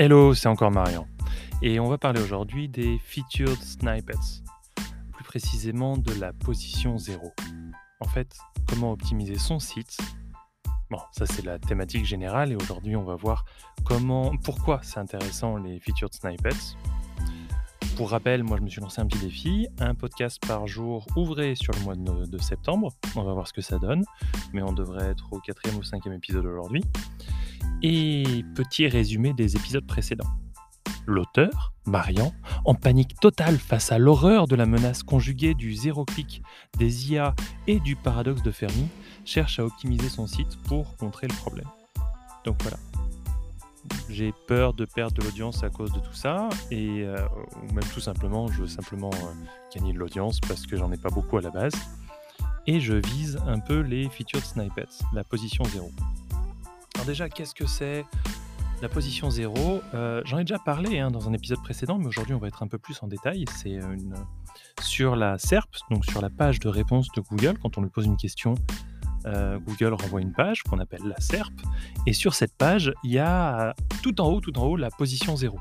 Hello, c'est encore Marian. Et on va parler aujourd'hui des featured snippets, plus précisément de la position 0. En fait, comment optimiser son site. Bon, ça c'est la thématique générale et aujourd'hui on va voir comment, pourquoi c'est intéressant les featured snippets. Pour rappel, moi je me suis lancé un petit défi, un podcast par jour ouvré sur le mois de, de septembre. On va voir ce que ça donne, mais on devrait être au quatrième ou cinquième épisode aujourd'hui. Et petit résumé des épisodes précédents. L'auteur, Marian, en panique totale face à l'horreur de la menace conjuguée du zéro clic, des IA et du paradoxe de Fermi, cherche à optimiser son site pour contrer le problème. Donc voilà. J'ai peur de perdre de l'audience à cause de tout ça, et euh, ou même tout simplement, je veux simplement euh, gagner de l'audience parce que j'en ai pas beaucoup à la base. Et je vise un peu les featured snippets, la position 0. Déjà, qu'est-ce que c'est la position 0 euh, J'en ai déjà parlé hein, dans un épisode précédent, mais aujourd'hui on va être un peu plus en détail. C'est une... sur la SERP, donc sur la page de réponse de Google. Quand on lui pose une question, euh, Google renvoie une page qu'on appelle la SERP. Et sur cette page, il y a tout en haut, tout en haut, la position 0.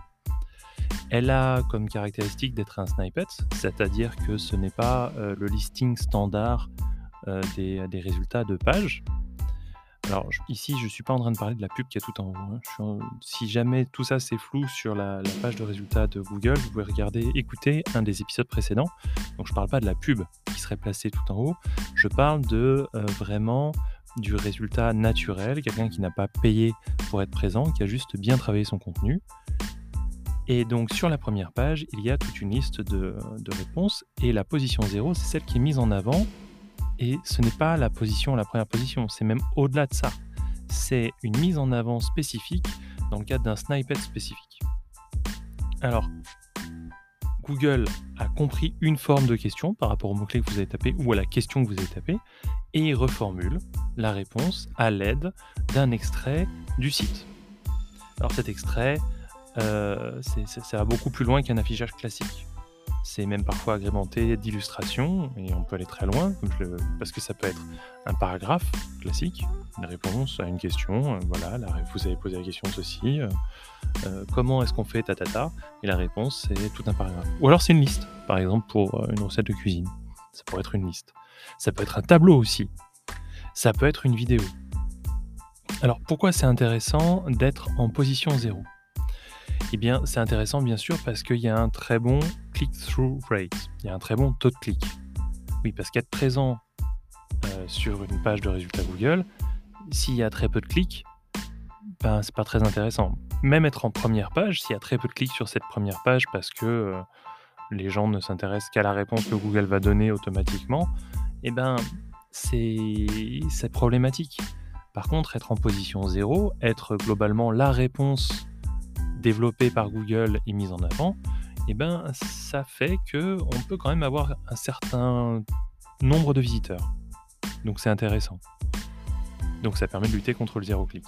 Elle a comme caractéristique d'être un snippet, c'est-à-dire que ce n'est pas euh, le listing standard euh, des résultats de page, alors ici, je suis pas en train de parler de la pub qui est tout en haut. hein. Si jamais tout ça c'est flou sur la, page de résultats de Google, vous pouvez regarder, écouter un des épisodes précédents. Donc je parle pas de la pub qui serait placée tout en haut. Je parle de euh, vraiment du résultat naturel, quelqu'un qui n'a pas payé pour être présent, qui a juste bien travaillé son contenu. Et donc sur la première page, il y a toute une liste de, de réponses. Et la position 0, c'est celle qui est mise en avant et ce n'est pas la position, la première position, c'est même au-delà de ça. C'est une mise en avant spécifique dans le cadre d'un snippet spécifique. Alors, Google a compris une forme de question par rapport au mot-clé que vous avez tapé ou à la question que vous avez tapé et il reformule la réponse à l'aide d'un extrait du site. Alors cet extrait, euh, ça va beaucoup plus loin qu'un affichage classique. C'est même parfois agrémenté d'illustrations, et on peut aller très loin, parce que ça peut être un paragraphe classique, une réponse à une question, euh, voilà, vous avez posé la question ceci, euh, euh, comment est-ce qu'on fait ta ta ta, et la réponse c'est tout un paragraphe. Ou alors c'est une liste, par exemple pour une recette de cuisine, ça pourrait être une liste. Ça peut être un tableau aussi, ça peut être une vidéo. Alors pourquoi c'est intéressant d'être en position zéro? Eh bien, c'est intéressant bien sûr parce qu'il y a un très bon click-through il y a un très bon taux de clic. Oui, parce qu'être présent euh, sur une page de résultats Google, s'il y a très peu de clics, ben c'est pas très intéressant. Même être en première page, s'il y a très peu de clics sur cette première page parce que euh, les gens ne s'intéressent qu'à la réponse que Google va donner automatiquement, eh ben c'est c'est problématique. Par contre, être en position zéro, être globalement la réponse développée par Google et mise en avant, eh ben, ça fait que on peut quand même avoir un certain nombre de visiteurs. Donc c'est intéressant. Donc ça permet de lutter contre le zéro clic.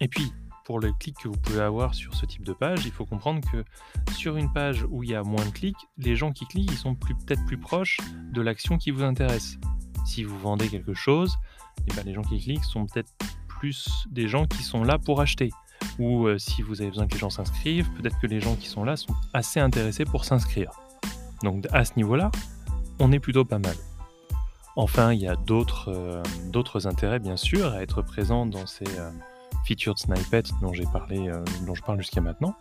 Et puis, pour le clic que vous pouvez avoir sur ce type de page, il faut comprendre que sur une page où il y a moins de clics, les gens qui cliquent, ils sont peut-être plus proches de l'action qui vous intéresse. Si vous vendez quelque chose, eh ben, les gens qui cliquent sont peut-être plus des gens qui sont là pour acheter ou euh, si vous avez besoin que les gens s'inscrivent, peut-être que les gens qui sont là sont assez intéressés pour s'inscrire. Donc à ce niveau-là, on est plutôt pas mal. Enfin, il y a d'autres euh, intérêts, bien sûr, à être présent dans ces euh, featured snippets dont parlé, dont je parle jusqu'à maintenant.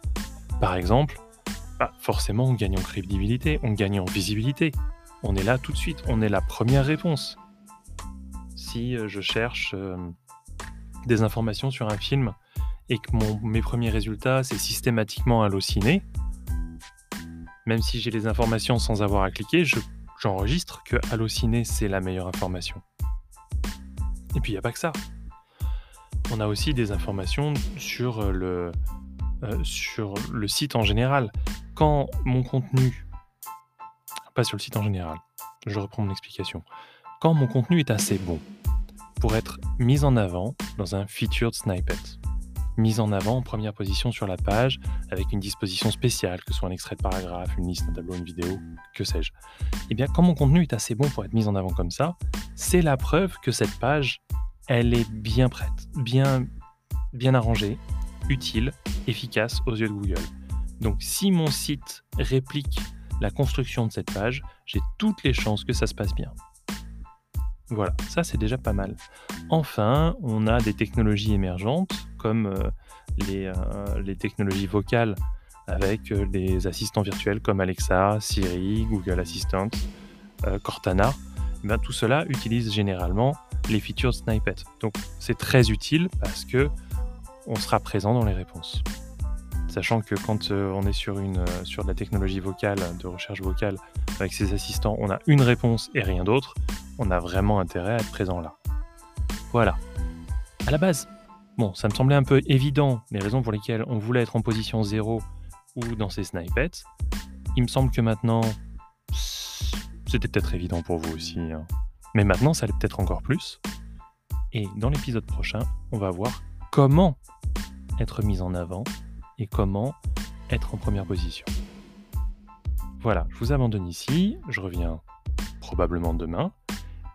Par exemple, bah, forcément, on gagne en crédibilité, on gagne en visibilité. On est là tout de suite, on est la première réponse. Si je cherche des informations sur un film et que mon- mes premiers résultats, c'est systématiquement Allociné, même si j'ai les informations sans avoir à cliquer, je- j'enregistre que Allociné, c'est la meilleure information. Et puis, il n'y a pas que ça. On a aussi des informations sur le, euh, sur le site en général. Quand mon contenu, pas sur le site en général, je reprends mon explication. Quand mon contenu est assez bon pour être mis en avant dans un featured snippet, mise en avant en première position sur la page avec une disposition spéciale, que ce soit un extrait de paragraphe, une liste, un tableau, une vidéo, que sais-je. Eh bien, quand mon contenu est assez bon pour être mis en avant comme ça, c'est la preuve que cette page, elle est bien prête, bien, bien arrangée, utile, efficace aux yeux de Google. Donc si mon site réplique la construction de cette page, j'ai toutes les chances que ça se passe bien. Voilà, ça c'est déjà pas mal. Enfin, on a des technologies émergentes comme euh, euh, les, technologies vocales avec euh, les assistants virtuels comme Alexa, Siri, Google Assistant, Cortana. Eh tout cela utilise généralement les features Snippet. Donc c'est très utile parce que on sera présent dans les réponses. Sachant que quand on est sur, une, sur de la technologie vocale, de recherche vocale, avec ses assistants, on a une réponse et rien d'autre, on a vraiment intérêt à être présent là. Voilà. À la base, bon, ça me semblait un peu évident les raisons pour lesquelles on voulait être en position 0 ou dans ces snippets. Il me semble que maintenant, c'était peut-être évident pour vous aussi. Hein. Mais maintenant, ça l'est peut-être encore plus. Et dans l'épisode prochain, on va voir comment être mis en avant et comment être en première position. Voilà, je vous abandonne ici, je reviens probablement demain.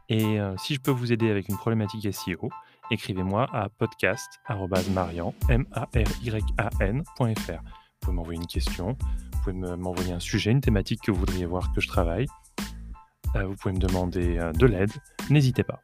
Et euh, si je peux vous aider avec une problématique SEO, écrivez-moi à podcast.marian.fr. Vous pouvez m'envoyer une question, vous pouvez m'envoyer un sujet, une thématique que vous voudriez voir que je travaille. Euh, vous pouvez me demander euh, de l'aide, n'hésitez pas.